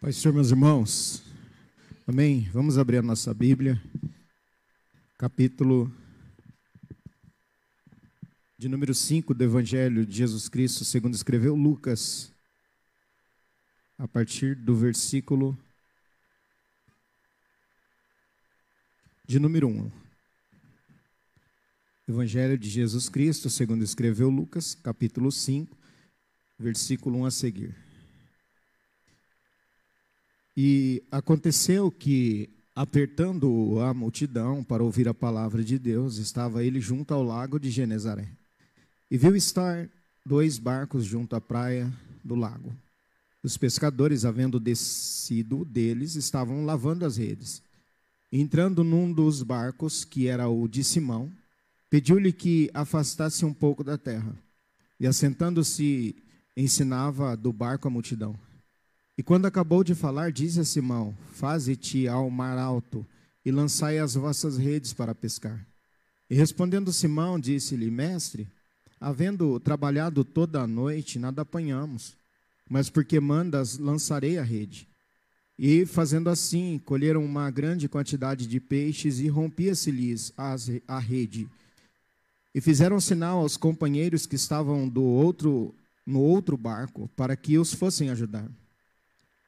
Pai Senhor, meus irmãos. Amém. Vamos abrir a nossa Bíblia. Capítulo de número 5 do Evangelho de Jesus Cristo, segundo escreveu Lucas. A partir do versículo de número 1. Evangelho de Jesus Cristo, segundo escreveu Lucas, capítulo 5, versículo 1 a seguir. E aconteceu que, apertando a multidão para ouvir a palavra de Deus, estava ele junto ao lago de Genezaré. E viu estar dois barcos junto à praia do lago. Os pescadores, havendo descido deles, estavam lavando as redes. Entrando num dos barcos, que era o de Simão, pediu-lhe que afastasse um pouco da terra. E assentando-se, ensinava do barco a multidão. E quando acabou de falar, disse a Simão: Faze-te ao mar alto e lançai as vossas redes para pescar. E respondendo Simão, disse-lhe: Mestre, havendo trabalhado toda a noite, nada apanhamos, mas porque mandas, lançarei a rede. E fazendo assim, colheram uma grande quantidade de peixes e rompia-se-lhes a rede. E fizeram sinal aos companheiros que estavam do outro no outro barco para que os fossem ajudar.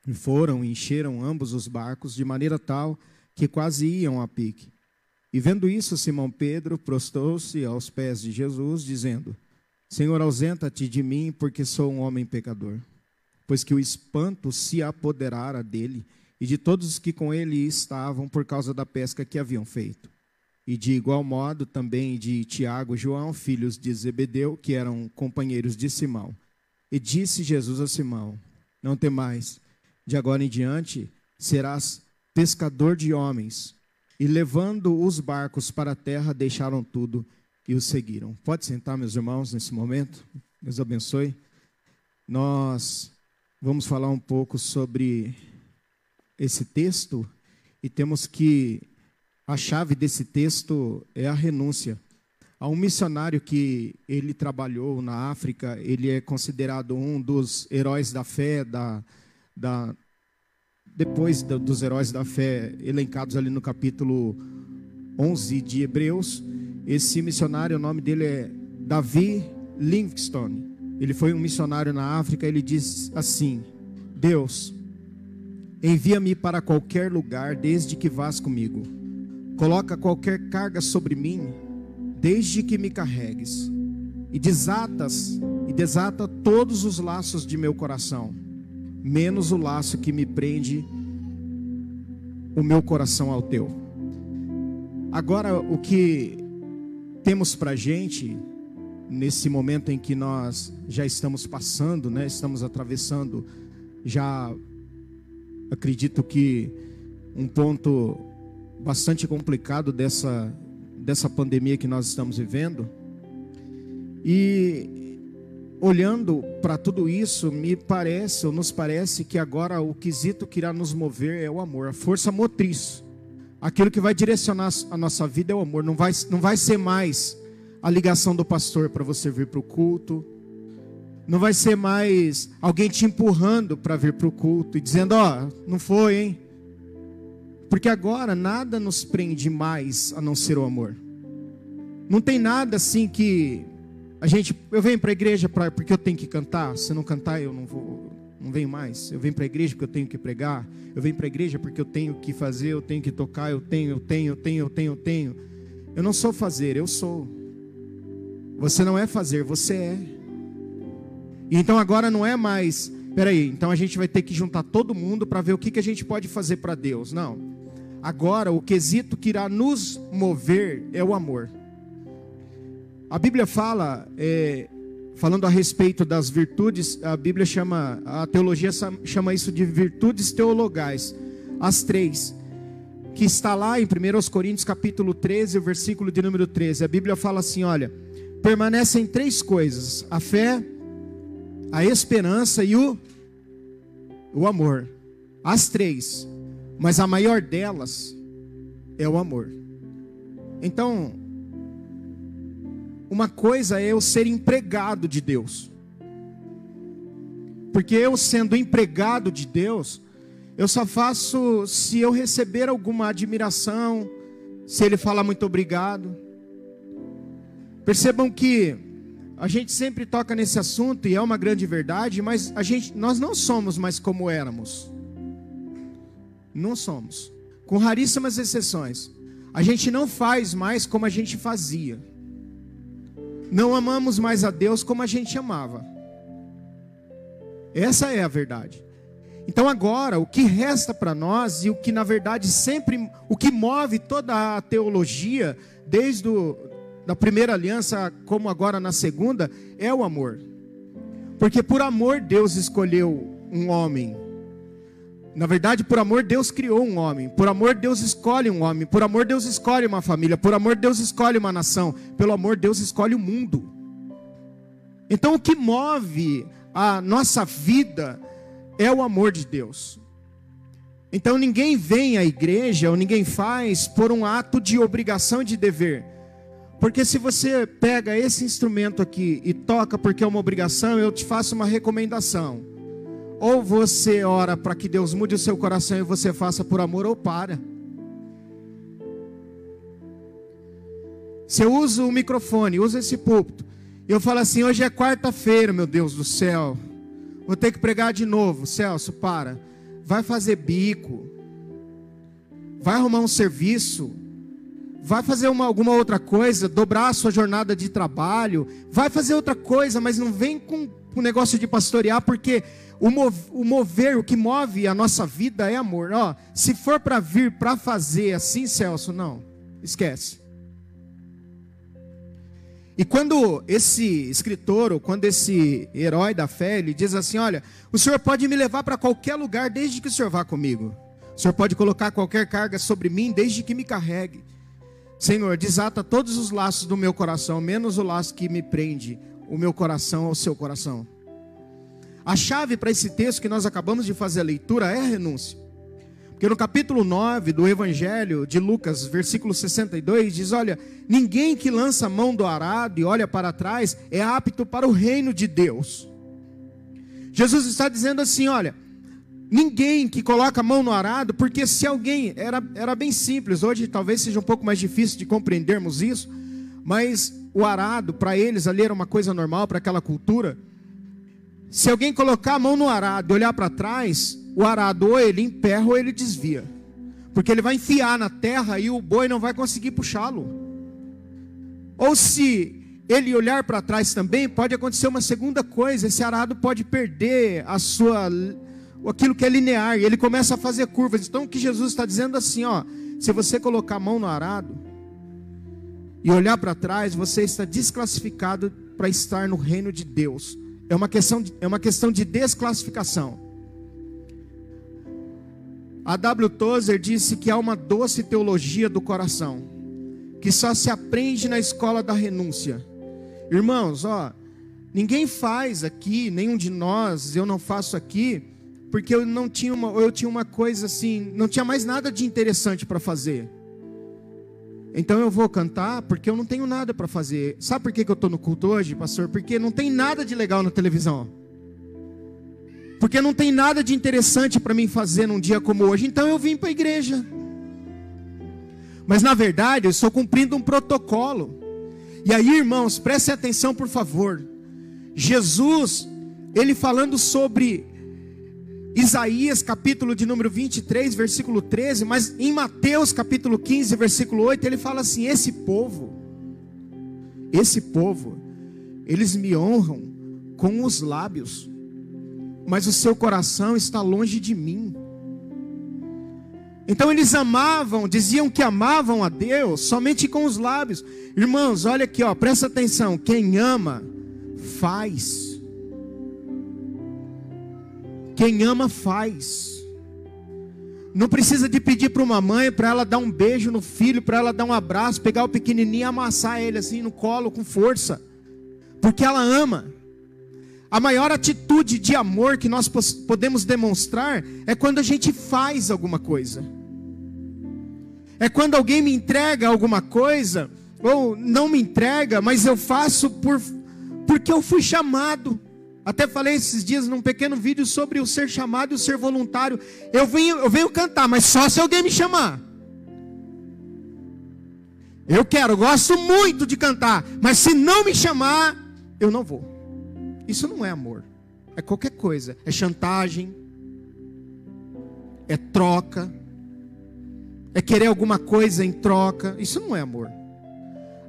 E foram e encheram ambos os barcos de maneira tal que quase iam a pique. E vendo isso, Simão Pedro prostrou-se aos pés de Jesus, dizendo: Senhor, ausenta-te de mim, porque sou um homem pecador. Pois que o espanto se apoderara dele e de todos os que com ele estavam por causa da pesca que haviam feito. E de igual modo também de Tiago e João, filhos de Zebedeu, que eram companheiros de Simão. E disse Jesus a Simão: Não temais de agora em diante serás pescador de homens. E levando os barcos para a terra, deixaram tudo e os seguiram. Pode sentar, meus irmãos, nesse momento. Deus abençoe. Nós vamos falar um pouco sobre esse texto e temos que a chave desse texto é a renúncia. Há um missionário que ele trabalhou na África, ele é considerado um dos heróis da fé da, da, depois do, dos heróis da fé elencados ali no capítulo 11 de Hebreus, esse missionário, o nome dele é Davi Livingstone. Ele foi um missionário na África, ele diz assim: Deus, envia-me para qualquer lugar desde que vás comigo. Coloca qualquer carga sobre mim, desde que me carregues. E desatas e desata todos os laços de meu coração menos o laço que me prende o meu coração ao teu. Agora, o que temos para gente nesse momento em que nós já estamos passando, né? Estamos atravessando já acredito que um ponto bastante complicado dessa dessa pandemia que nós estamos vivendo. E olhando para tudo isso, me parece, ou nos parece que agora o quesito que irá nos mover é o amor, a força motriz. Aquilo que vai direcionar a nossa vida é o amor, não vai, não vai ser mais a ligação do pastor para você vir para o culto, não vai ser mais alguém te empurrando para vir para o culto e dizendo: Ó, oh, não foi, hein? Porque agora nada nos prende mais a não ser o amor. Não tem nada assim que a gente, eu venho para a igreja pra, porque eu tenho que cantar. Se não cantar, eu não vou, não venho mais. Eu venho para a igreja porque eu tenho que pregar. Eu venho para a igreja porque eu tenho que fazer, eu tenho que tocar, eu tenho, eu tenho, eu tenho, eu tenho, eu tenho. Eu não sou fazer, eu sou. Você não é fazer, você é. Então agora não é mais, peraí, então a gente vai ter que juntar todo mundo para ver o que, que a gente pode fazer para Deus. Não. Agora o quesito que irá nos mover é o amor. A Bíblia fala, é, falando a respeito das virtudes, a Bíblia chama, a teologia chama isso de virtudes teologais, as três, que está lá em 1 Coríntios capítulo 13, o versículo de número 13. A Bíblia fala assim: olha, permanecem três coisas: a fé, a esperança e o, o amor. As três, mas a maior delas é o amor. Então, uma coisa é eu ser empregado de Deus. Porque eu sendo empregado de Deus, Eu só faço se eu receber alguma admiração, se ele falar muito obrigado. Percebam que a gente sempre toca nesse assunto e é uma grande verdade, mas a gente, nós não somos mais como éramos. Não somos. Com raríssimas exceções. A gente não faz mais como a gente fazia. Não amamos mais a Deus como a gente amava. Essa é a verdade. Então agora, o que resta para nós e o que na verdade sempre, o que move toda a teologia, desde o, da primeira aliança como agora na segunda, é o amor. Porque por amor Deus escolheu um homem. Na verdade, por amor Deus criou um homem. Por amor Deus escolhe um homem. Por amor Deus escolhe uma família. Por amor Deus escolhe uma nação. Pelo amor Deus escolhe o mundo. Então o que move a nossa vida é o amor de Deus. Então ninguém vem à igreja ou ninguém faz por um ato de obrigação de dever. Porque se você pega esse instrumento aqui e toca porque é uma obrigação, eu te faço uma recomendação. Ou você ora para que Deus mude o seu coração e você faça por amor, ou para. Se eu uso o microfone, uso esse púlpito, e eu falo assim: hoje é quarta-feira, meu Deus do céu, vou ter que pregar de novo. Celso, para. Vai fazer bico, vai arrumar um serviço, vai fazer uma, alguma outra coisa, dobrar a sua jornada de trabalho, vai fazer outra coisa, mas não vem com o negócio de pastorear, porque o, mov, o mover, o que move a nossa vida é amor. Ó, se for para vir para fazer assim, Celso, não, esquece. E quando esse escritor, ou quando esse herói da fé, ele diz assim: Olha, o senhor pode me levar para qualquer lugar desde que o senhor vá comigo. O senhor pode colocar qualquer carga sobre mim desde que me carregue. Senhor, desata todos os laços do meu coração, menos o laço que me prende o meu coração ao seu coração. A chave para esse texto que nós acabamos de fazer a leitura é a renúncia. Porque no capítulo 9 do Evangelho de Lucas, versículo 62, diz: Olha, ninguém que lança a mão do arado e olha para trás é apto para o reino de Deus. Jesus está dizendo assim: Olha, ninguém que coloca a mão no arado, porque se alguém, era, era bem simples, hoje talvez seja um pouco mais difícil de compreendermos isso, mas o arado, para eles ali era uma coisa normal, para aquela cultura. Se alguém colocar a mão no arado e olhar para trás, o arado ou ele emperra ou ele desvia. Porque ele vai enfiar na terra e o boi não vai conseguir puxá-lo. Ou se ele olhar para trás também, pode acontecer uma segunda coisa, esse arado pode perder a sua aquilo que é linear, ele começa a fazer curvas. Então o que Jesus está dizendo assim, ó, se você colocar a mão no arado e olhar para trás, você está desclassificado para estar no reino de Deus. É uma questão de, é uma questão de desclassificação. A W. Tozer disse que há uma doce teologia do coração, que só se aprende na escola da renúncia. Irmãos, ó, ninguém faz aqui, nenhum de nós, eu não faço aqui, porque eu não tinha uma, eu tinha uma coisa assim, não tinha mais nada de interessante para fazer. Então eu vou cantar porque eu não tenho nada para fazer. Sabe por que, que eu estou no culto hoje, pastor? Porque não tem nada de legal na televisão. Porque não tem nada de interessante para mim fazer num dia como hoje. Então eu vim para a igreja. Mas na verdade eu estou cumprindo um protocolo. E aí, irmãos, prestem atenção, por favor. Jesus, ele falando sobre Isaías capítulo de número 23, versículo 13, mas em Mateus capítulo 15, versículo 8, ele fala assim: Esse povo, esse povo, eles me honram com os lábios, mas o seu coração está longe de mim. Então eles amavam, diziam que amavam a Deus somente com os lábios. Irmãos, olha aqui, ó, presta atenção: quem ama, faz. Quem ama faz. Não precisa de pedir para uma mãe para ela dar um beijo no filho, para ela dar um abraço, pegar o pequenininho e amassar ele assim no colo com força, porque ela ama. A maior atitude de amor que nós podemos demonstrar é quando a gente faz alguma coisa. É quando alguém me entrega alguma coisa, ou não me entrega, mas eu faço por, porque eu fui chamado. Até falei esses dias num pequeno vídeo sobre o ser chamado e o ser voluntário. Eu venho, eu venho cantar, mas só se alguém me chamar. Eu quero, eu gosto muito de cantar, mas se não me chamar, eu não vou. Isso não é amor. É qualquer coisa. É chantagem. É troca. É querer alguma coisa em troca. Isso não é amor.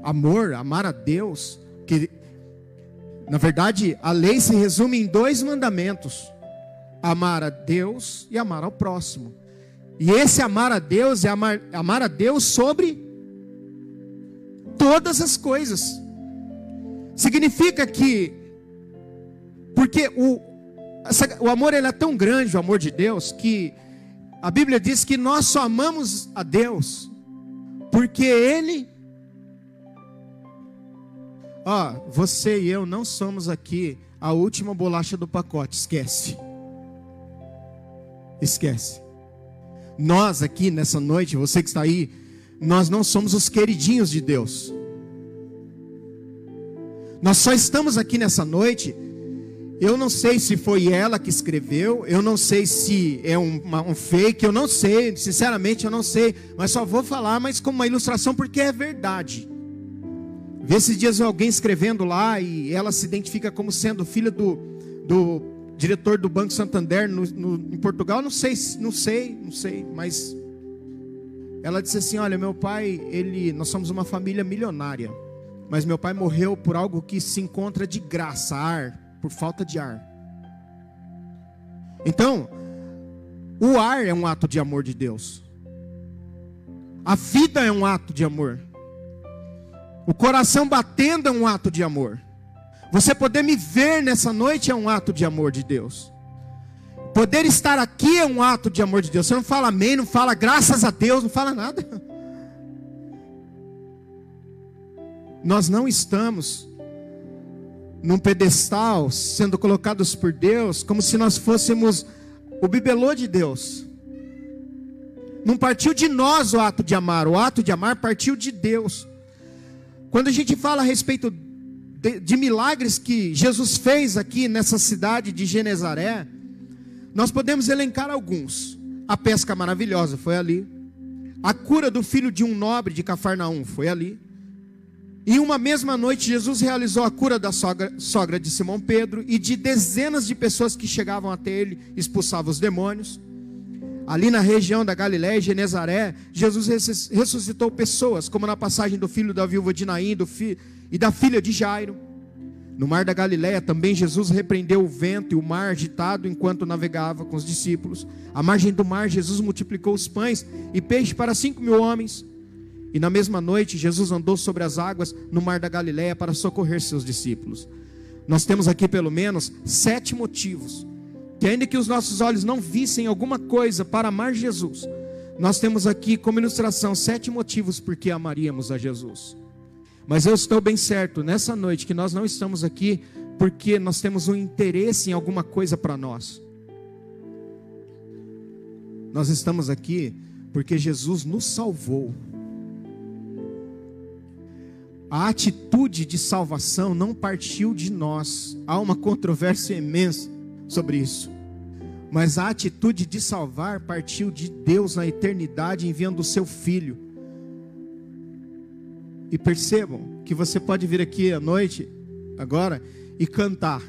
Amor, amar a Deus, que na verdade, a lei se resume em dois mandamentos: amar a Deus e amar ao próximo. E esse amar a Deus é amar, amar a Deus sobre todas as coisas. Significa que, porque o, essa, o amor ele é tão grande, o amor de Deus, que a Bíblia diz que nós só amamos a Deus porque Ele Ó, você e eu não somos aqui a última bolacha do pacote, esquece. Esquece. Nós aqui nessa noite, você que está aí, nós não somos os queridinhos de Deus. Nós só estamos aqui nessa noite. Eu não sei se foi ela que escreveu, eu não sei se é um, uma, um fake, eu não sei, sinceramente eu não sei, mas só vou falar, mas como uma ilustração porque é verdade. Vê esses dias alguém escrevendo lá e ela se identifica como sendo filha do, do diretor do Banco Santander no, no, em Portugal. Não sei, não sei, não sei, mas ela disse assim: Olha, meu pai, ele, nós somos uma família milionária, mas meu pai morreu por algo que se encontra de graça, ar, por falta de ar. Então, o ar é um ato de amor de Deus. A vida é um ato de amor. O coração batendo é um ato de amor. Você poder me ver nessa noite é um ato de amor de Deus. Poder estar aqui é um ato de amor de Deus. Você não fala amém, não fala graças a Deus, não fala nada. Nós não estamos num pedestal sendo colocados por Deus como se nós fôssemos o bibelô de Deus. Não partiu de nós o ato de amar, o ato de amar partiu de Deus. Quando a gente fala a respeito de, de, milagres que Jesus fez aqui nessa cidade de Genezaré, nós podemos elencar alguns. A pesca maravilhosa foi ali. A cura do filho de um nobre de Cafarnaum foi ali. Em uma mesma noite, Jesus realizou a cura da sogra, sogra de Simão Pedro e de dezenas de pessoas que chegavam até ele, expulsava os demônios. Ali na região da Galiléia e Genezaré, Jesus ressuscitou pessoas, como na passagem do filho da viúva de Naim e da filha de Jairo. No mar da Galiléia também Jesus repreendeu o vento e o mar agitado enquanto navegava com os discípulos. À margem do mar, Jesus multiplicou os pães e peixes para cinco mil homens. E na mesma noite, Jesus andou sobre as águas no mar da Galiléia para socorrer seus discípulos. Nós temos aqui pelo menos sete motivos que ainda que os nossos olhos não vissem alguma coisa para amar Jesus, nós temos aqui como ilustração sete motivos por que amaríamos a Jesus. Mas eu estou bem certo nessa noite que nós não estamos aqui porque nós temos um interesse em alguma coisa para nós. Nós estamos aqui porque Jesus nos salvou. A atitude de salvação não partiu de nós. Há uma controvérsia imensa sobre isso. Mas a atitude de salvar partiu de Deus na eternidade, enviando o seu filho. E percebam que você pode vir aqui à noite, agora, e cantar.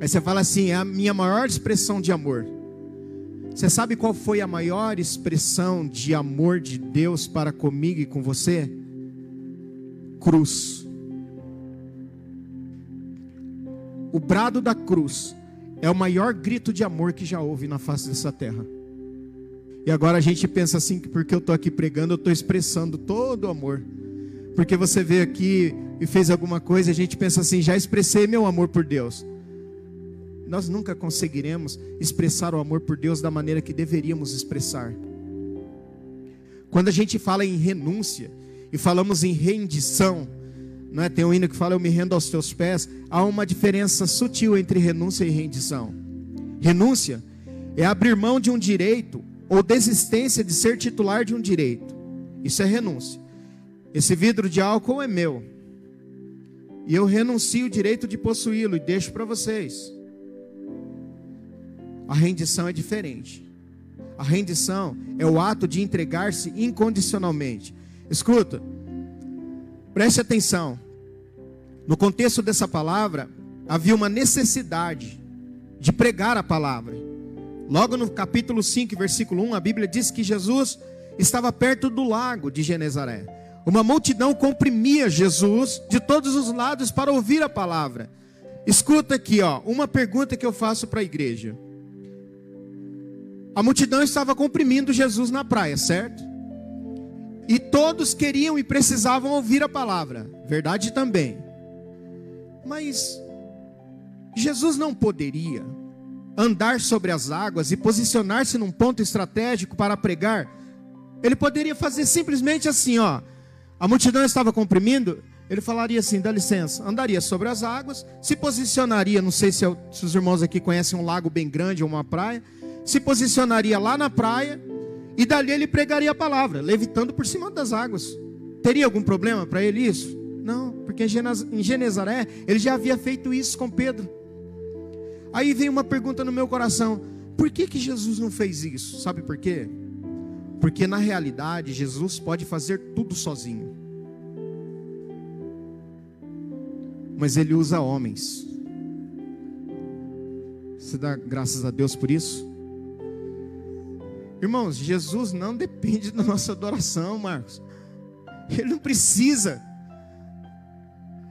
Aí você fala assim: é a minha maior expressão de amor. Você sabe qual foi a maior expressão de amor de Deus para comigo e com você? Cruz. O brado da cruz é o maior grito de amor que já houve na face dessa terra. E agora a gente pensa assim que porque eu estou aqui pregando, eu estou expressando todo o amor. Porque você veio aqui e fez alguma coisa, a gente pensa assim, já expressei meu amor por Deus. Nós nunca conseguiremos expressar o amor por Deus da maneira que deveríamos expressar. Quando a gente fala em renúncia e falamos em rendição, não é? Tem um hino que fala: Eu me rendo aos teus pés. Há uma diferença sutil entre renúncia e rendição. Renúncia é abrir mão de um direito ou desistência de ser titular de um direito. Isso é renúncia. Esse vidro de álcool é meu. E eu renuncio o direito de possuí-lo e deixo para vocês. A rendição é diferente. A rendição é o ato de entregar-se incondicionalmente. Escuta, preste atenção. No contexto dessa palavra, havia uma necessidade de pregar a palavra. Logo no capítulo 5, versículo 1, a Bíblia diz que Jesus estava perto do lago de Genezaré. Uma multidão comprimia Jesus de todos os lados para ouvir a palavra. Escuta aqui, ó, uma pergunta que eu faço para a igreja. A multidão estava comprimindo Jesus na praia, certo? E todos queriam e precisavam ouvir a palavra. Verdade também. Mas Jesus não poderia andar sobre as águas e posicionar-se num ponto estratégico para pregar. Ele poderia fazer simplesmente assim, ó. A multidão estava comprimindo, ele falaria assim: dá licença, andaria sobre as águas, se posicionaria, não sei se, eu, se os irmãos aqui conhecem um lago bem grande ou uma praia, se posicionaria lá na praia e dali ele pregaria a palavra, levitando por cima das águas. Teria algum problema para ele isso? Não, porque em Genezaré ele já havia feito isso com Pedro. Aí vem uma pergunta no meu coração: por que, que Jesus não fez isso? Sabe por quê? Porque na realidade Jesus pode fazer tudo sozinho. Mas ele usa homens. Você dá graças a Deus por isso? Irmãos, Jesus não depende da nossa adoração, Marcos. Ele não precisa.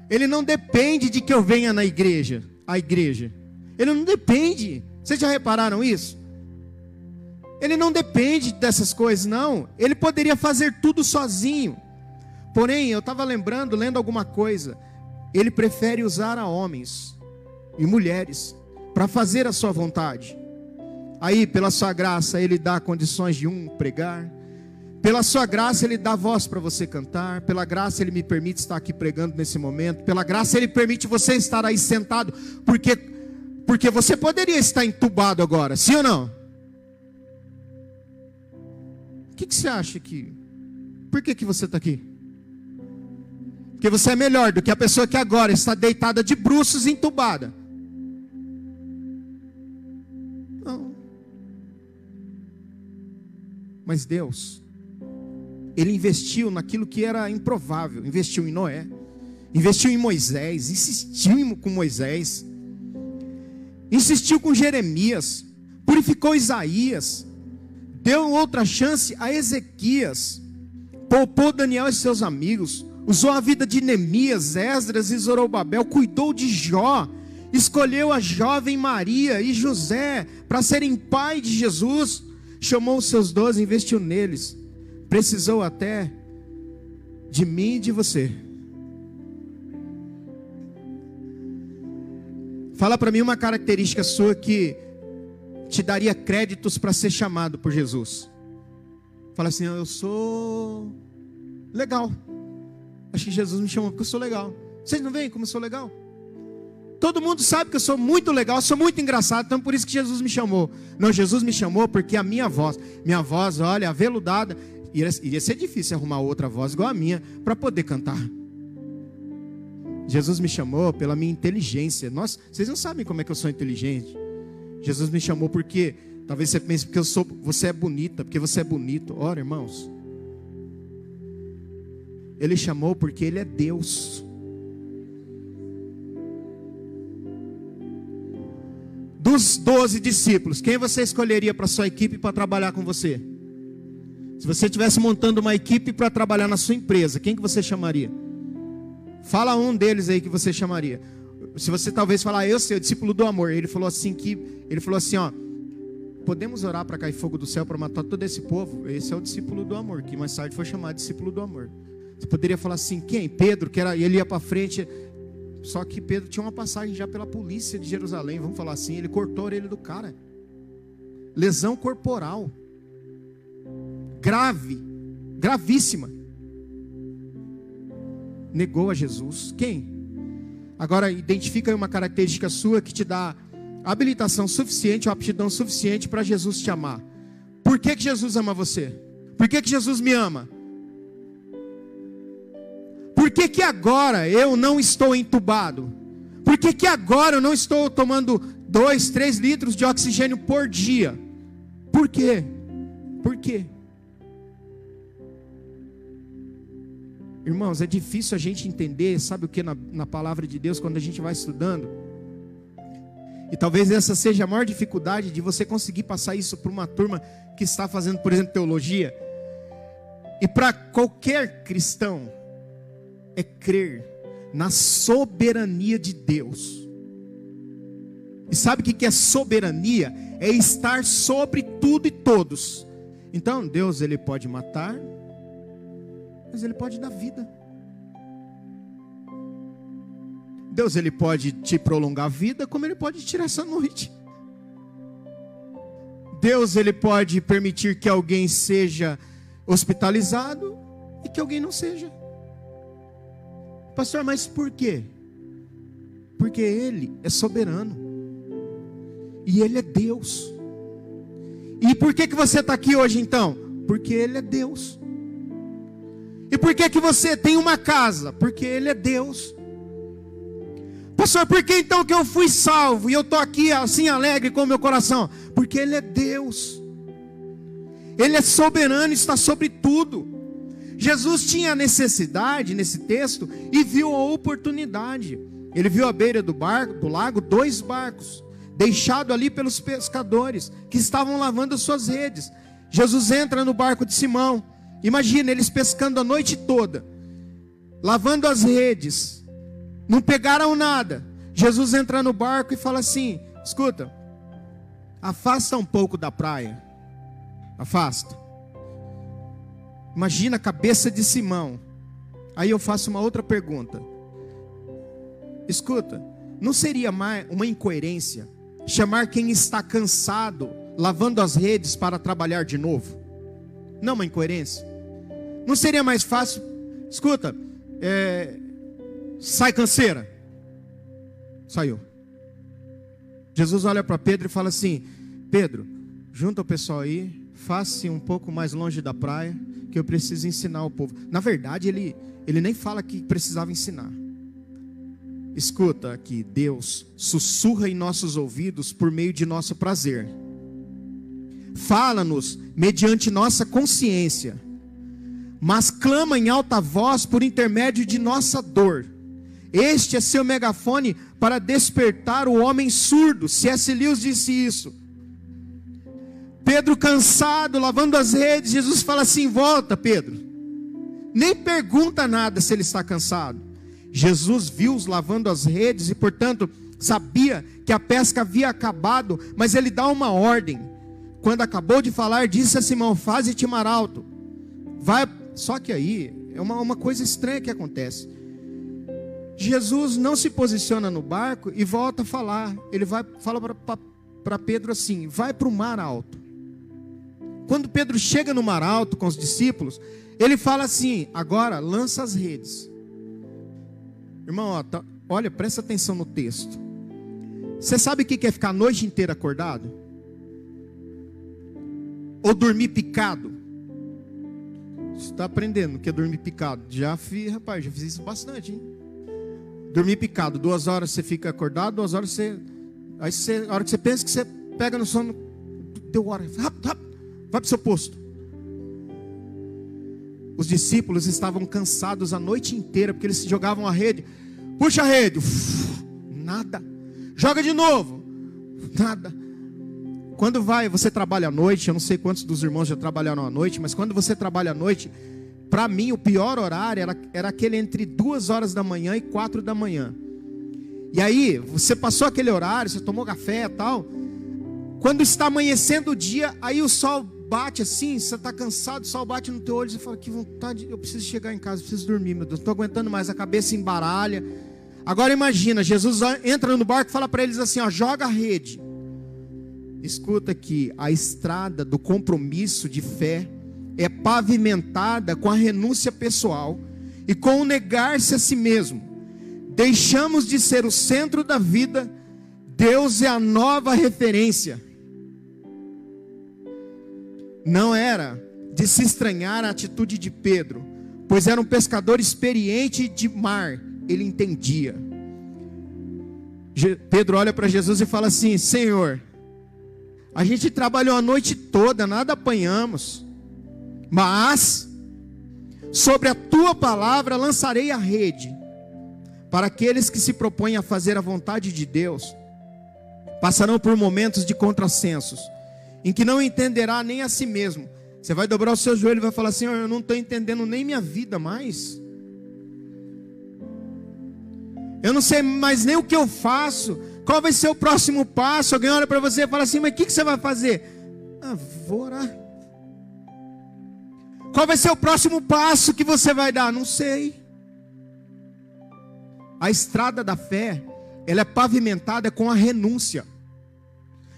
Ele não depende de que eu venha na igreja, a igreja. Ele não depende. Vocês já repararam isso? Ele não depende dessas coisas, não. Ele poderia fazer tudo sozinho. Porém, eu estava lembrando, lendo alguma coisa. Ele prefere usar a homens e mulheres para fazer a sua vontade. Aí, pela sua graça, Ele dá condições de um pregar. Pela sua graça, Ele dá voz para você cantar. Pela graça, Ele me permite estar aqui pregando nesse momento. Pela graça, Ele permite você estar aí sentado. Porque, porque você poderia estar entubado agora, sim ou não? O que, que você acha que. Por que, que você está aqui? Porque você é melhor do que a pessoa que agora está deitada de bruços entubada. Mas Deus, Ele investiu naquilo que era improvável. Investiu em Noé, investiu em Moisés, insistiu com Moisés, insistiu com Jeremias, purificou Isaías, deu outra chance a Ezequias, poupou Daniel e seus amigos, usou a vida de Neemias, Esdras e Zorobabel, cuidou de Jó, escolheu a jovem Maria e José para serem pai de Jesus chamou os seus doze, investiu neles, precisou até de mim e de você. Fala para mim uma característica sua que te daria créditos para ser chamado por Jesus. Fala assim: Eu sou legal. Acho que Jesus me chamou porque eu sou legal. Vocês não veem como eu sou legal? Todo mundo sabe que eu sou muito legal, sou muito engraçado, então por isso que Jesus me chamou. Não, Jesus me chamou porque a minha voz, minha voz, olha, aveludada, iria, iria ser difícil arrumar outra voz igual a minha para poder cantar. Jesus me chamou pela minha inteligência. Nós, vocês não sabem como é que eu sou inteligente. Jesus me chamou porque talvez você pense porque eu sou, você é bonita, porque você é bonito. Ora, irmãos. Ele chamou porque ele é Deus. Dos doze discípulos, quem você escolheria para sua equipe para trabalhar com você? Se você estivesse montando uma equipe para trabalhar na sua empresa, quem que você chamaria? Fala um deles aí que você chamaria. Se você talvez falar, eu sei, o discípulo do amor. Ele falou assim que, ele falou assim, ó, podemos orar para cair fogo do céu para matar todo esse povo? Esse é o discípulo do amor, que mais tarde foi chamado discípulo do amor. Você poderia falar assim, quem? Pedro, que era, ele ia para frente, só que Pedro tinha uma passagem já pela polícia de Jerusalém, vamos falar assim, ele cortou a orelha do cara. Lesão corporal. Grave, gravíssima. Negou a Jesus. Quem? Agora identifica uma característica sua que te dá habilitação suficiente ou aptidão suficiente para Jesus te amar. Por que, que Jesus ama você? Por que, que Jesus me ama? Que, que agora eu não estou entubado? Por que, que agora eu não estou tomando 2, 3 litros de oxigênio por dia? Por quê? Por quê? Irmãos, é difícil a gente entender, sabe o que na, na palavra de Deus, quando a gente vai estudando. E talvez essa seja a maior dificuldade de você conseguir passar isso para uma turma que está fazendo, por exemplo, teologia. E para qualquer cristão, é crer na soberania de Deus. E sabe o que é soberania? É estar sobre tudo e todos. Então, Deus ele pode matar, mas ele pode dar vida. Deus ele pode te prolongar a vida, como ele pode tirar essa noite. Deus ele pode permitir que alguém seja hospitalizado e que alguém não seja. Pastor, mas por quê? Porque ele é soberano. E ele é Deus. E por que que você está aqui hoje então? Porque ele é Deus. E por que que você tem uma casa? Porque ele é Deus. Pastor, por que então que eu fui salvo e eu estou aqui assim alegre com o meu coração? Porque ele é Deus. Ele é soberano, está sobre tudo. Jesus tinha necessidade nesse texto e viu a oportunidade. Ele viu à beira do barco, do lago, dois barcos, deixados ali pelos pescadores que estavam lavando as suas redes. Jesus entra no barco de Simão Imagina eles pescando a noite toda, lavando as redes, não pegaram nada. Jesus entra no barco e fala assim: escuta, afasta um pouco da praia, afasta. Imagina a cabeça de Simão. Aí eu faço uma outra pergunta. Escuta, não seria mais uma incoerência chamar quem está cansado lavando as redes para trabalhar de novo? Não uma incoerência? Não seria mais fácil? Escuta, é, sai canseira. Saiu. Jesus olha para Pedro e fala assim: Pedro, junta o pessoal aí, faça um pouco mais longe da praia, que eu preciso ensinar o povo. Na verdade, ele, ele nem fala que precisava ensinar. Escuta que Deus sussurra em nossos ouvidos por meio de nosso prazer. Fala-nos mediante nossa consciência mas clama em alta voz por intermédio de nossa dor. Este é seu megafone para despertar o homem surdo. C.S. Lewis disse isso. Pedro cansado, lavando as redes, Jesus fala assim: volta, Pedro. Nem pergunta nada se ele está cansado. Jesus viu-os lavando as redes e, portanto, sabia que a pesca havia acabado, mas ele dá uma ordem. Quando acabou de falar, disse a Simão: Faze-te mar alto, vai só que aí é uma, uma coisa estranha que acontece. Jesus não se posiciona no barco e volta a falar. Ele vai fala para Pedro assim: vai para o mar alto. Quando Pedro chega no mar alto com os discípulos, ele fala assim: agora lança as redes. Irmão, ó, tá, olha, presta atenção no texto. Você sabe o que é ficar a noite inteira acordado? Ou dormir picado? está aprendendo que é dormir picado. Já fiz, rapaz, já fiz isso bastante, hein? Dormir picado, duas horas você fica acordado, duas horas você. Aí você, a hora que você pensa que você pega no sono, deu hora, rápido, rápido, vai para o seu posto. Os discípulos estavam cansados a noite inteira, porque eles jogavam a rede. Puxa a rede, uf, nada. Joga de novo, nada. Quando vai, você trabalha à noite, eu não sei quantos dos irmãos já trabalharam à noite, mas quando você trabalha à noite, para mim o pior horário era, era aquele entre duas horas da manhã e quatro da manhã. E aí, você passou aquele horário, você tomou café e tal. Quando está amanhecendo o dia, aí o sol bate assim, você está cansado, o sol bate no teu olho, você fala, que vontade, eu preciso chegar em casa, preciso dormir, meu Deus, não estou aguentando mais, a cabeça embaralha. Agora imagina, Jesus entra no barco e fala para eles assim, ó, joga a rede. Escuta que a estrada do compromisso de fé é pavimentada com a renúncia pessoal e com o negar-se a si mesmo. Deixamos de ser o centro da vida, Deus é a nova referência. Não era de se estranhar a atitude de Pedro, pois era um pescador experiente de mar, ele entendia. Pedro olha para Jesus e fala assim: Senhor, a gente trabalhou a noite toda, nada apanhamos, mas sobre a tua palavra lançarei a rede. Para aqueles que se propõem a fazer a vontade de Deus, passarão por momentos de contrassensos, em que não entenderá nem a si mesmo. Você vai dobrar o seu joelho e vai falar assim: Eu não estou entendendo nem minha vida mais. Eu não sei mais nem o que eu faço. Qual vai ser o próximo passo? Alguém olha para você e fala assim: Mas o que, que você vai fazer? Ah, vou orar. Qual vai ser o próximo passo que você vai dar? Não sei. A estrada da fé, ela é pavimentada com a renúncia.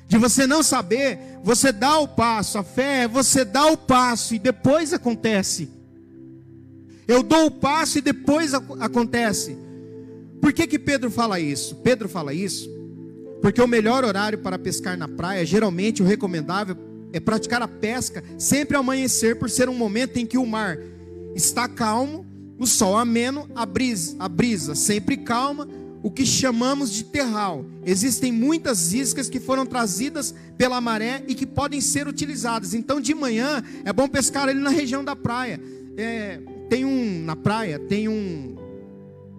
De você não saber, você dá o passo. A fé é você dá o passo e depois acontece. Eu dou o passo e depois acontece. Por que, que Pedro fala isso? Pedro fala isso porque o melhor horário para pescar na praia, geralmente o recomendável, é praticar a pesca sempre ao amanhecer, por ser um momento em que o mar está calmo, o sol ameno, a brisa, a brisa sempre calma, o que chamamos de terral. Existem muitas iscas que foram trazidas pela maré e que podem ser utilizadas. Então, de manhã é bom pescar ali na região da praia. É, tem um na praia tem um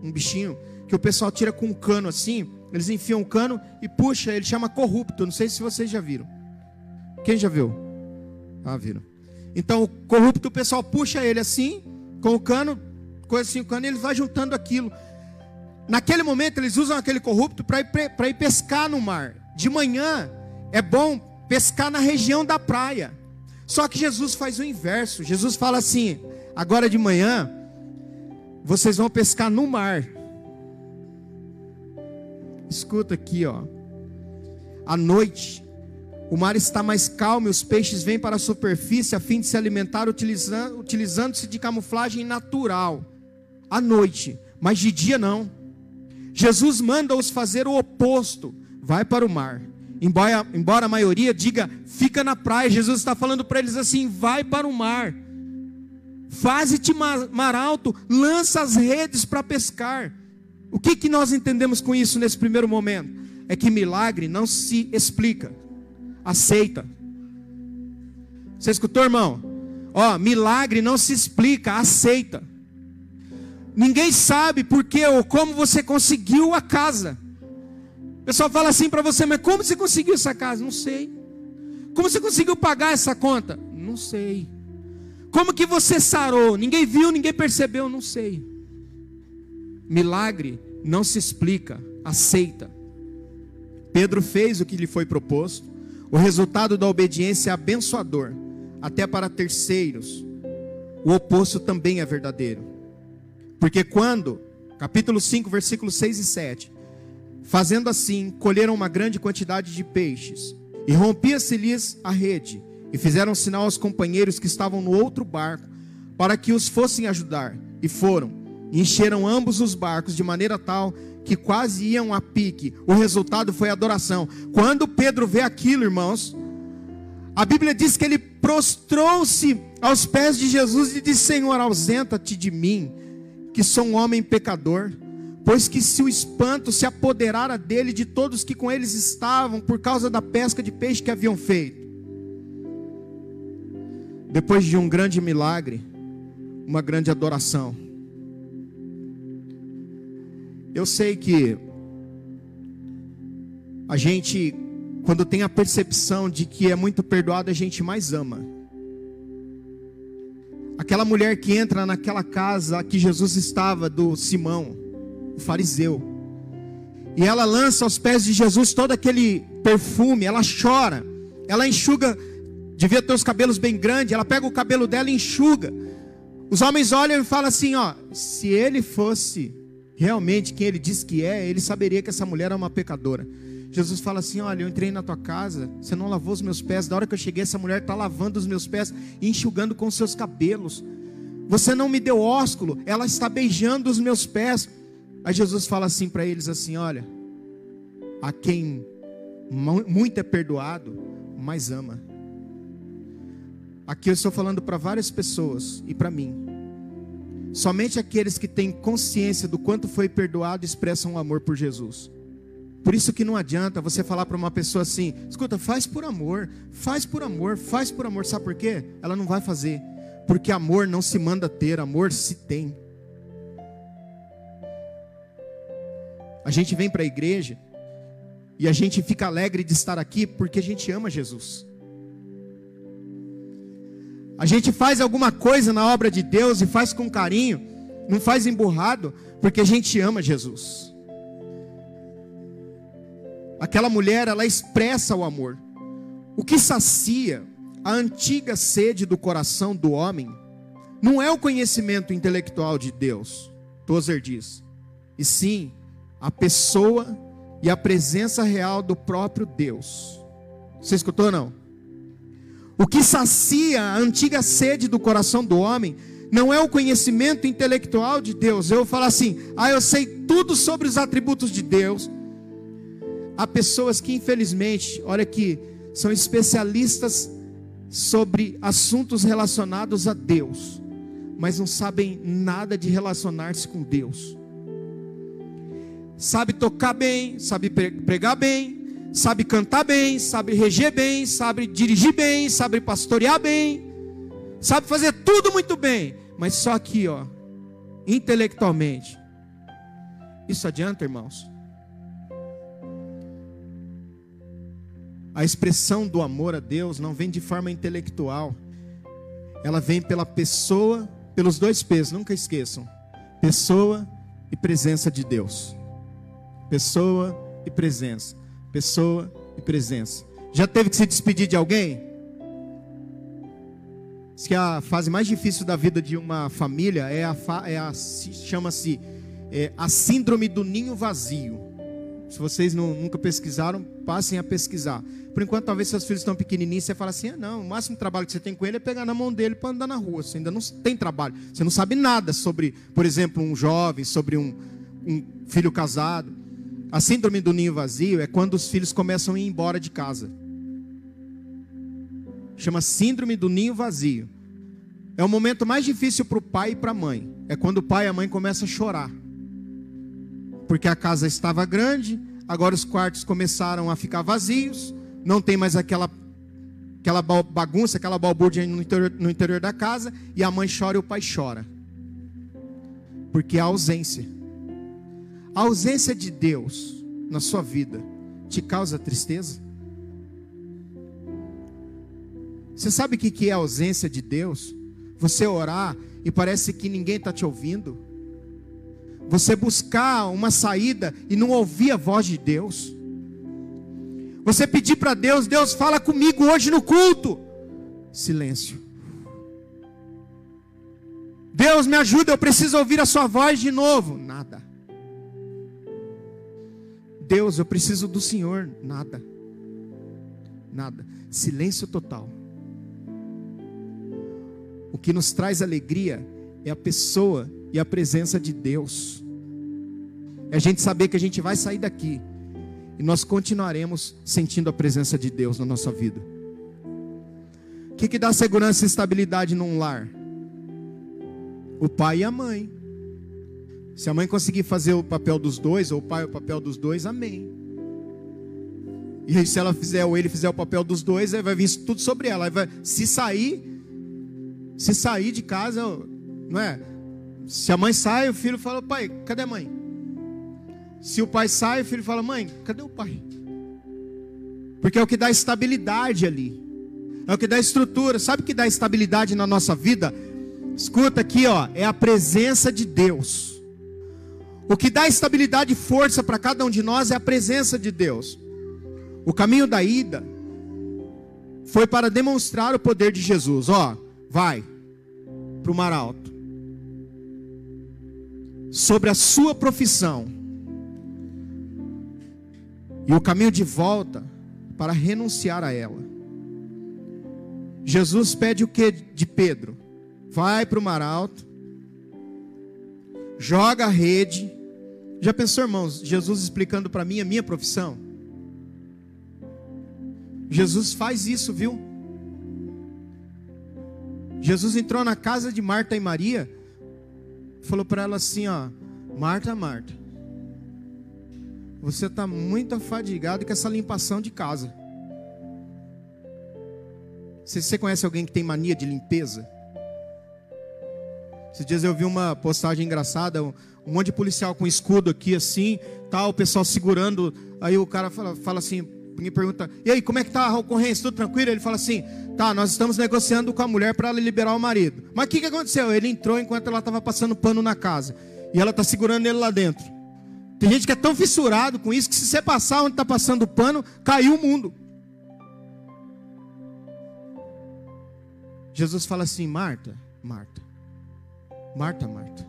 um bichinho que o pessoal tira com um cano assim, eles enfiam o cano e puxa, ele chama corrupto. Não sei se vocês já viram. Quem já viu? Ah, viram. Então o corrupto, o pessoal puxa ele assim, com o cano, coisa assim, o cano, e ele vai juntando aquilo. Naquele momento eles usam aquele corrupto para ir, ir pescar no mar. De manhã é bom pescar na região da praia. Só que Jesus faz o inverso. Jesus fala assim: agora de manhã vocês vão pescar no mar. Escuta aqui, ó. À noite, o mar está mais calmo e os peixes vêm para a superfície a fim de se alimentar utilizando, utilizando-se de camuflagem natural. À noite, mas de dia não. Jesus manda-os fazer o oposto. Vai para o mar. Embora, embora a maioria diga, fica na praia. Jesus está falando para eles assim: vai para o mar. Faze-te mar, mar alto, lança as redes para pescar. O que, que nós entendemos com isso nesse primeiro momento? É que milagre não se explica, aceita. Você escutou, irmão? Ó, milagre não se explica, aceita. Ninguém sabe por que ou como você conseguiu a casa. O pessoal fala assim para você, mas como você conseguiu essa casa? Não sei. Como você conseguiu pagar essa conta? Não sei. Como que você sarou? Ninguém viu, ninguém percebeu, não sei. Milagre não se explica, aceita. Pedro fez o que lhe foi proposto. O resultado da obediência é abençoador, até para terceiros. O oposto também é verdadeiro. Porque quando, capítulo 5, versículos 6 e 7, fazendo assim, colheram uma grande quantidade de peixes, e rompia-se-lhes a rede, e fizeram sinal aos companheiros que estavam no outro barco, para que os fossem ajudar, e foram encheram ambos os barcos de maneira tal que quase iam a pique. O resultado foi adoração. Quando Pedro vê aquilo, irmãos, a Bíblia diz que ele prostrou-se aos pés de Jesus e disse: Senhor, ausenta-te de mim, que sou um homem pecador. Pois que se o espanto se apoderara dele de todos que com eles estavam, por causa da pesca de peixe que haviam feito. Depois de um grande milagre, uma grande adoração. Eu sei que a gente, quando tem a percepção de que é muito perdoado, a gente mais ama. Aquela mulher que entra naquela casa que Jesus estava, do Simão, o fariseu, e ela lança aos pés de Jesus todo aquele perfume, ela chora, ela enxuga, devia ter os cabelos bem grandes, ela pega o cabelo dela e enxuga. Os homens olham e falam assim: ó, se ele fosse realmente quem ele diz que é, ele saberia que essa mulher é uma pecadora. Jesus fala assim: Olha, eu entrei na tua casa, você não lavou os meus pés. Da hora que eu cheguei, essa mulher está lavando os meus pés e enxugando com seus cabelos. Você não me deu ósculo, ela está beijando os meus pés. Aí Jesus fala assim para eles: assim, Olha, a quem muito é perdoado, mais ama. Aqui eu estou falando para várias pessoas e para mim. Somente aqueles que têm consciência do quanto foi perdoado expressam o amor por Jesus. Por isso que não adianta você falar para uma pessoa assim: escuta, faz por amor, faz por amor, faz por amor. Sabe por quê? Ela não vai fazer. Porque amor não se manda ter, amor se tem. A gente vem para a igreja e a gente fica alegre de estar aqui porque a gente ama Jesus. A gente faz alguma coisa na obra de Deus e faz com carinho, não faz emburrado, porque a gente ama Jesus. Aquela mulher, ela expressa o amor. O que sacia a antiga sede do coração do homem não é o conhecimento intelectual de Deus, Tozer diz, e sim a pessoa e a presença real do próprio Deus. Você escutou ou não? O que sacia a antiga sede do coração do homem não é o conhecimento intelectual de Deus. Eu falo assim: "Ah, eu sei tudo sobre os atributos de Deus". Há pessoas que infelizmente, olha aqui, são especialistas sobre assuntos relacionados a Deus, mas não sabem nada de relacionar-se com Deus. Sabe tocar bem, sabe pregar bem, sabe cantar bem, sabe reger bem, sabe dirigir bem, sabe pastorear bem, sabe fazer tudo muito bem, mas só aqui, ó, intelectualmente. Isso adianta, irmãos? A expressão do amor a Deus não vem de forma intelectual, ela vem pela pessoa, pelos dois pesos, nunca esqueçam: pessoa e presença de Deus. Pessoa e presença pessoa e presença. Já teve que se despedir de alguém? Diz que a fase mais difícil da vida de uma família é a, é a chama-se é, a síndrome do ninho vazio. Se vocês não, nunca pesquisaram, passem a pesquisar. Por enquanto, talvez seus filhos estão pequenininhos, você fala assim: ah, não, o máximo trabalho que você tem com ele é pegar na mão dele para andar na rua. Você ainda não tem trabalho. Você não sabe nada sobre, por exemplo, um jovem, sobre um, um filho casado. A síndrome do ninho vazio é quando os filhos começam a ir embora de casa. Chama síndrome do ninho vazio. É o momento mais difícil para o pai e para a mãe. É quando o pai e a mãe começam a chorar. Porque a casa estava grande, agora os quartos começaram a ficar vazios, não tem mais aquela aquela bagunça, aquela balbúrdia no interior, no interior da casa, e a mãe chora e o pai chora. Porque há ausência. A ausência de Deus na sua vida te causa tristeza? Você sabe o que é a ausência de Deus? Você orar e parece que ninguém está te ouvindo. Você buscar uma saída e não ouvir a voz de Deus. Você pedir para Deus, Deus fala comigo hoje no culto. Silêncio. Deus me ajuda, eu preciso ouvir a sua voz de novo. Nada. Deus, eu preciso do Senhor. Nada. Nada. Silêncio total. O que nos traz alegria é a pessoa e a presença de Deus. É a gente saber que a gente vai sair daqui e nós continuaremos sentindo a presença de Deus na nossa vida. O que, que dá segurança e estabilidade num lar? O pai e a mãe. Se a mãe conseguir fazer o papel dos dois, ou o pai o papel dos dois, amém. E aí, se ela fizer, ou ele fizer o papel dos dois, aí vai vir tudo sobre ela. Aí vai, se sair, se sair de casa, não é? Se a mãe sai, o filho fala, pai, cadê a mãe? Se o pai sai, o filho fala, mãe, cadê o pai? Porque é o que dá estabilidade ali. É o que dá estrutura. Sabe o que dá estabilidade na nossa vida? Escuta aqui, ó, é a presença de Deus. O que dá estabilidade e força para cada um de nós é a presença de Deus. O caminho da ida foi para demonstrar o poder de Jesus. Ó, vai para o mar alto. Sobre a sua profissão. E o caminho de volta para renunciar a ela. Jesus pede o que de Pedro? Vai para o mar alto joga a rede. Já pensou, irmãos, Jesus explicando para mim a minha profissão? Jesus faz isso, viu? Jesus entrou na casa de Marta e Maria. Falou para ela assim, ó, Marta, Marta, você está muito afadigado com essa limpação de casa. Se você conhece alguém que tem mania de limpeza? Esses dias eu vi uma postagem engraçada, um monte de policial com escudo aqui assim, tal, o pessoal segurando. Aí o cara fala, fala assim, me pergunta: "E aí, como é que tá a ocorrência? Tudo tranquilo?" Ele fala assim: "Tá, nós estamos negociando com a mulher para ela liberar o marido." Mas o que que aconteceu? Ele entrou enquanto ela estava passando pano na casa, e ela está segurando ele lá dentro. Tem gente que é tão fissurado com isso que se você passar onde está passando pano, caiu o mundo. Jesus fala assim: Marta, Marta, Marta, Marta,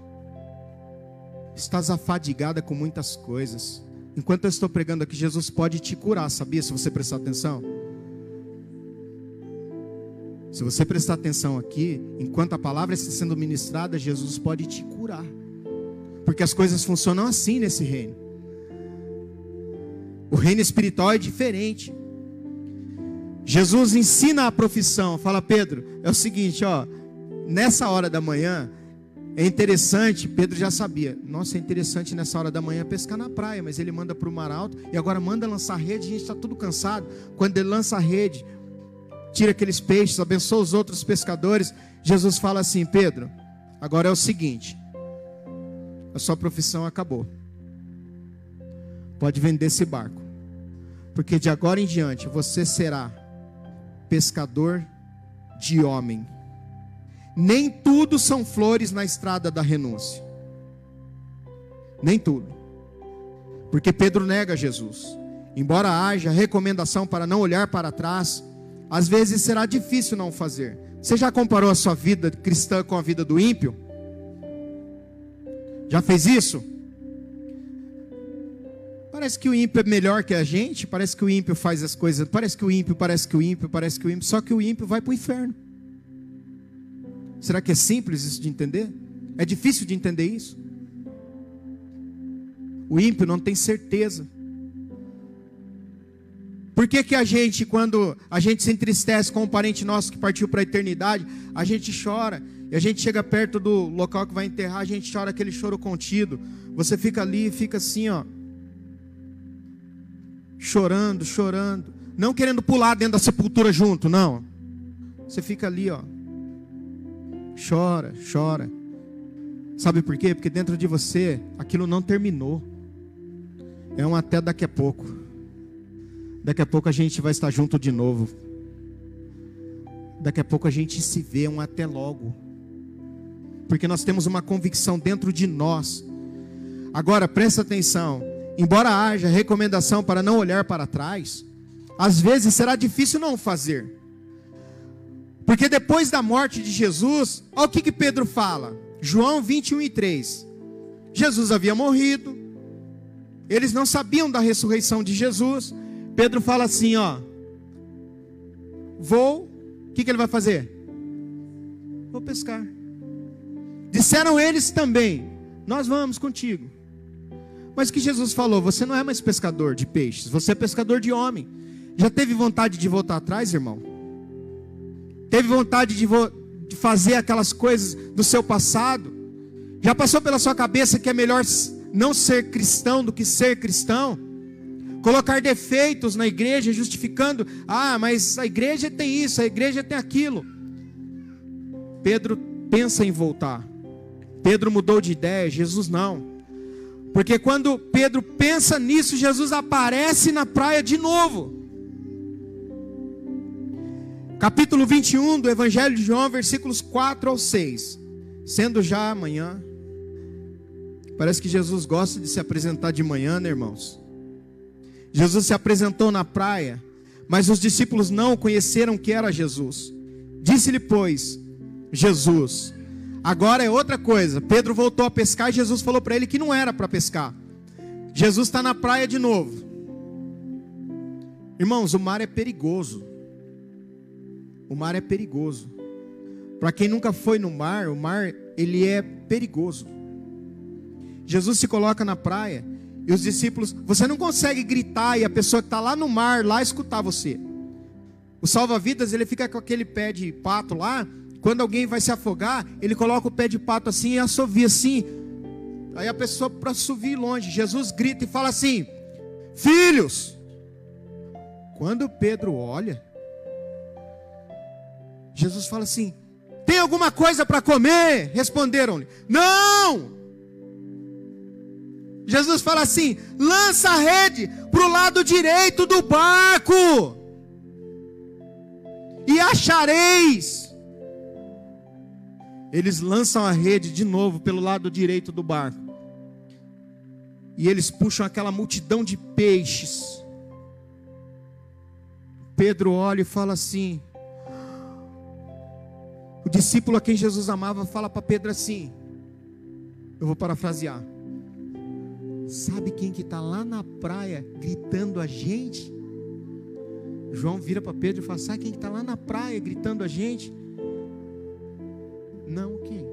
estás afadigada com muitas coisas. Enquanto eu estou pregando aqui, Jesus pode te curar, sabia? Se você prestar atenção. Se você prestar atenção aqui, enquanto a palavra está sendo ministrada, Jesus pode te curar. Porque as coisas funcionam assim nesse reino. O reino espiritual é diferente. Jesus ensina a profissão, fala Pedro, é o seguinte, ó, nessa hora da manhã, é interessante, Pedro já sabia. Nossa, é interessante nessa hora da manhã pescar na praia, mas ele manda para o mar alto e agora manda lançar rede. A gente está tudo cansado. Quando ele lança a rede, tira aqueles peixes, abençoa os outros pescadores. Jesus fala assim: Pedro, agora é o seguinte: a sua profissão acabou. Pode vender esse barco, porque de agora em diante você será pescador de homem. Nem tudo são flores na estrada da renúncia. Nem tudo. Porque Pedro nega Jesus. Embora haja recomendação para não olhar para trás, às vezes será difícil não fazer. Você já comparou a sua vida cristã com a vida do ímpio? Já fez isso? Parece que o ímpio é melhor que a gente, parece que o ímpio faz as coisas, parece que o ímpio, parece que o ímpio, parece que o ímpio, só que o ímpio vai para o inferno. Será que é simples isso de entender? É difícil de entender isso? O ímpio não tem certeza. Por que, que a gente, quando a gente se entristece com um parente nosso que partiu para a eternidade, a gente chora, e a gente chega perto do local que vai enterrar, a gente chora aquele choro contido. Você fica ali e fica assim, ó, chorando, chorando, não querendo pular dentro da sepultura junto, não. Você fica ali, ó, chora, chora. Sabe por quê? Porque dentro de você aquilo não terminou. É um até daqui a pouco. Daqui a pouco a gente vai estar junto de novo. Daqui a pouco a gente se vê um até logo. Porque nós temos uma convicção dentro de nós. Agora presta atenção. Embora haja recomendação para não olhar para trás, às vezes será difícil não fazer. Porque depois da morte de Jesus, olha o que, que Pedro fala. João 21 e 3. Jesus havia morrido. Eles não sabiam da ressurreição de Jesus. Pedro fala assim, ó. Vou, o que, que ele vai fazer? Vou pescar. Disseram eles também: Nós vamos contigo. Mas o que Jesus falou? Você não é mais pescador de peixes, você é pescador de homem. Já teve vontade de voltar atrás, irmão? Teve vontade de, de fazer aquelas coisas do seu passado? Já passou pela sua cabeça que é melhor não ser cristão do que ser cristão? Colocar defeitos na igreja, justificando, ah, mas a igreja tem isso, a igreja tem aquilo. Pedro pensa em voltar. Pedro mudou de ideia, Jesus não. Porque quando Pedro pensa nisso, Jesus aparece na praia de novo capítulo 21 do Evangelho de João, versículos 4 ao 6. Sendo já amanhã, parece que Jesus gosta de se apresentar de manhã, né, irmãos? Jesus se apresentou na praia, mas os discípulos não conheceram que era Jesus. Disse-lhe, pois, Jesus. Agora é outra coisa. Pedro voltou a pescar e Jesus falou para ele que não era para pescar. Jesus está na praia de novo. Irmãos, o mar é perigoso. O mar é perigoso. Para quem nunca foi no mar, o mar ele é perigoso. Jesus se coloca na praia e os discípulos, você não consegue gritar e a pessoa que está lá no mar lá escutar você. O salva-vidas ele fica com aquele pé de pato lá, quando alguém vai se afogar, ele coloca o pé de pato assim e assovia assim. Aí a pessoa para assovir longe, Jesus grita e fala assim: Filhos! Quando Pedro olha, Jesus fala assim: Tem alguma coisa para comer? Responderam-lhe: Não! Jesus fala assim: lança a rede para o lado direito do barco, e achareis. Eles lançam a rede de novo pelo lado direito do barco, e eles puxam aquela multidão de peixes. Pedro olha e fala assim: o discípulo a quem Jesus amava fala para Pedro assim, eu vou parafrasear. Sabe quem que está lá na praia gritando a gente? João vira para Pedro e fala: Sabe quem está lá na praia gritando a gente? Não, quem?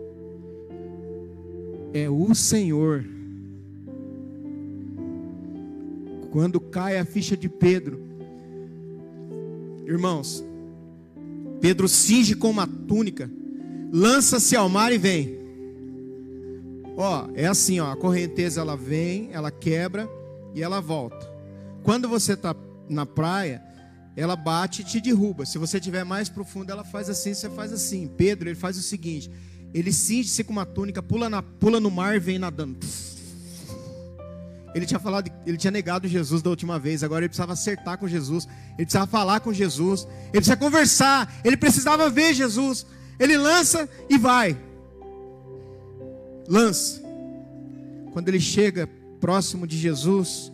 É o Senhor. Quando cai a ficha de Pedro, irmãos, Pedro cinge com uma túnica, lança-se ao mar e vem. Ó, é assim, ó, a correnteza ela vem, ela quebra e ela volta. Quando você está na praia, ela bate e te derruba. Se você tiver mais profundo, ela faz assim, você faz assim. Pedro, ele faz o seguinte: ele cinge-se com uma túnica, pula, na, pula no mar e vem nadando. Ele tinha falado, ele tinha negado Jesus da última vez, agora ele precisava acertar com Jesus, ele precisava falar com Jesus, ele precisava conversar, ele precisava ver Jesus. Ele lança e vai lança. Quando ele chega próximo de Jesus,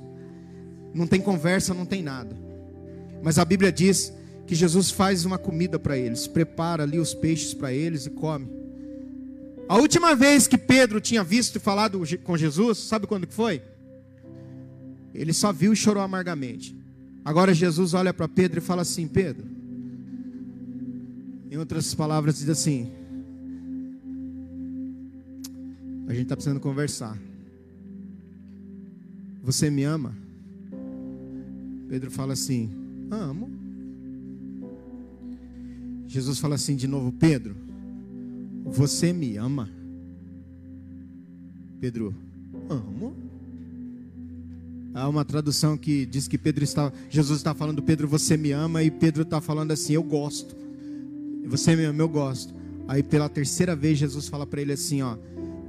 não tem conversa, não tem nada. Mas a Bíblia diz que Jesus faz uma comida para eles, prepara ali os peixes para eles e come. A última vez que Pedro tinha visto e falado com Jesus, sabe quando que foi? Ele só viu e chorou amargamente. Agora Jesus olha para Pedro e fala assim: Pedro, em outras palavras, diz assim: A gente está precisando conversar. Você me ama? Pedro fala assim: Amo. Jesus fala assim de novo: Pedro, você me ama? Pedro, amo. Há uma tradução que diz que Pedro está, Jesus está falando, Pedro, você me ama, e Pedro está falando assim, eu gosto. Você me ama, eu gosto. Aí pela terceira vez Jesus fala para ele assim, ó,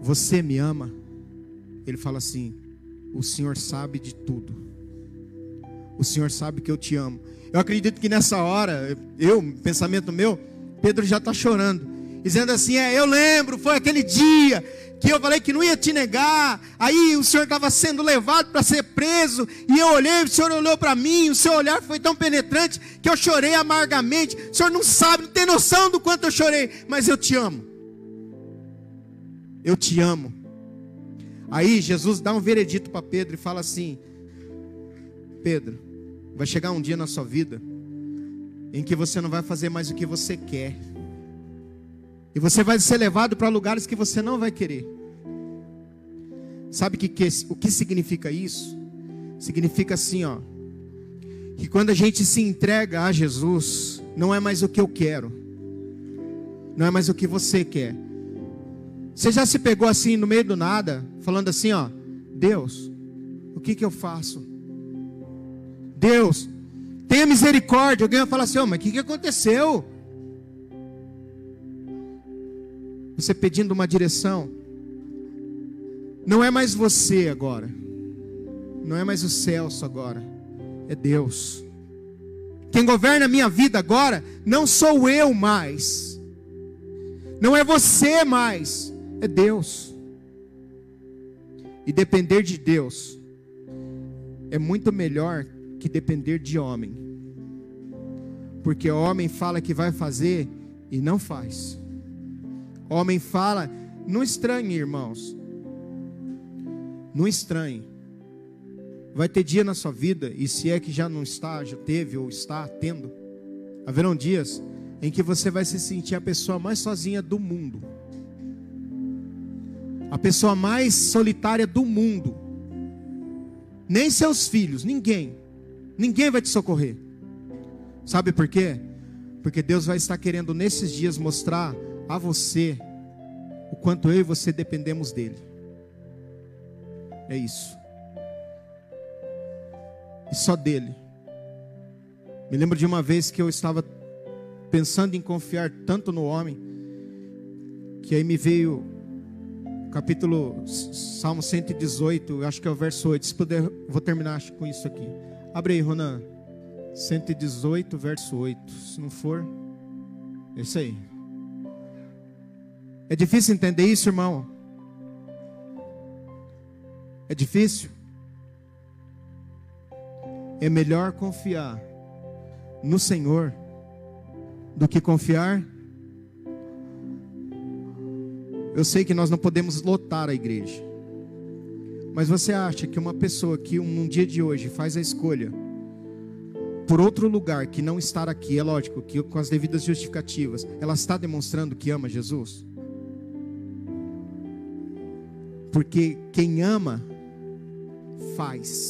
você me ama? Ele fala assim: O Senhor sabe de tudo. O Senhor sabe que eu te amo. Eu acredito que nessa hora, eu, pensamento meu, Pedro já está chorando, dizendo assim: É, eu lembro, foi aquele dia que eu falei que não ia te negar. Aí o Senhor estava sendo levado para ser preso, e eu olhei, o Senhor olhou para mim, o seu olhar foi tão penetrante que eu chorei amargamente. O Senhor não sabe, não tem noção do quanto eu chorei, mas eu te amo. Eu te amo. Aí Jesus dá um veredito para Pedro e fala assim: Pedro, vai chegar um dia na sua vida em que você não vai fazer mais o que você quer. E você vai ser levado para lugares que você não vai querer. Sabe que, que, o que significa isso? Significa assim, ó. Que quando a gente se entrega a Jesus, não é mais o que eu quero. Não é mais o que você quer você já se pegou assim no meio do nada, falando assim, ó, Deus, o que que eu faço? Deus, tenha misericórdia. Alguém vai falar assim, ó, mas o que que aconteceu? Você pedindo uma direção. Não é mais você agora. Não é mais o Celso agora. É Deus. Quem governa a minha vida agora não sou eu mais. Não é você mais é Deus. E depender de Deus é muito melhor que depender de homem. Porque homem fala que vai fazer e não faz. Homem fala, não estranhe, irmãos. Não estranhe. Vai ter dia na sua vida, e se é que já não está, já teve ou está tendo, haverão dias em que você vai se sentir a pessoa mais sozinha do mundo a pessoa mais solitária do mundo. Nem seus filhos, ninguém. Ninguém vai te socorrer. Sabe por quê? Porque Deus vai estar querendo nesses dias mostrar a você o quanto eu e você dependemos dele. É isso. E só dele. Me lembro de uma vez que eu estava pensando em confiar tanto no homem, que aí me veio capítulo Salmo 118, acho que é o verso 8. Se puder, vou terminar com isso aqui. Abre aí, Ronan. 118, verso 8. Se não for, é isso aí. É difícil entender isso, irmão? É difícil? É melhor confiar no Senhor do que confiar. Eu sei que nós não podemos lotar a igreja, mas você acha que uma pessoa que um, dia de hoje faz a escolha por outro lugar que não estar aqui, é lógico que com as devidas justificativas, ela está demonstrando que ama Jesus? Porque quem ama, faz.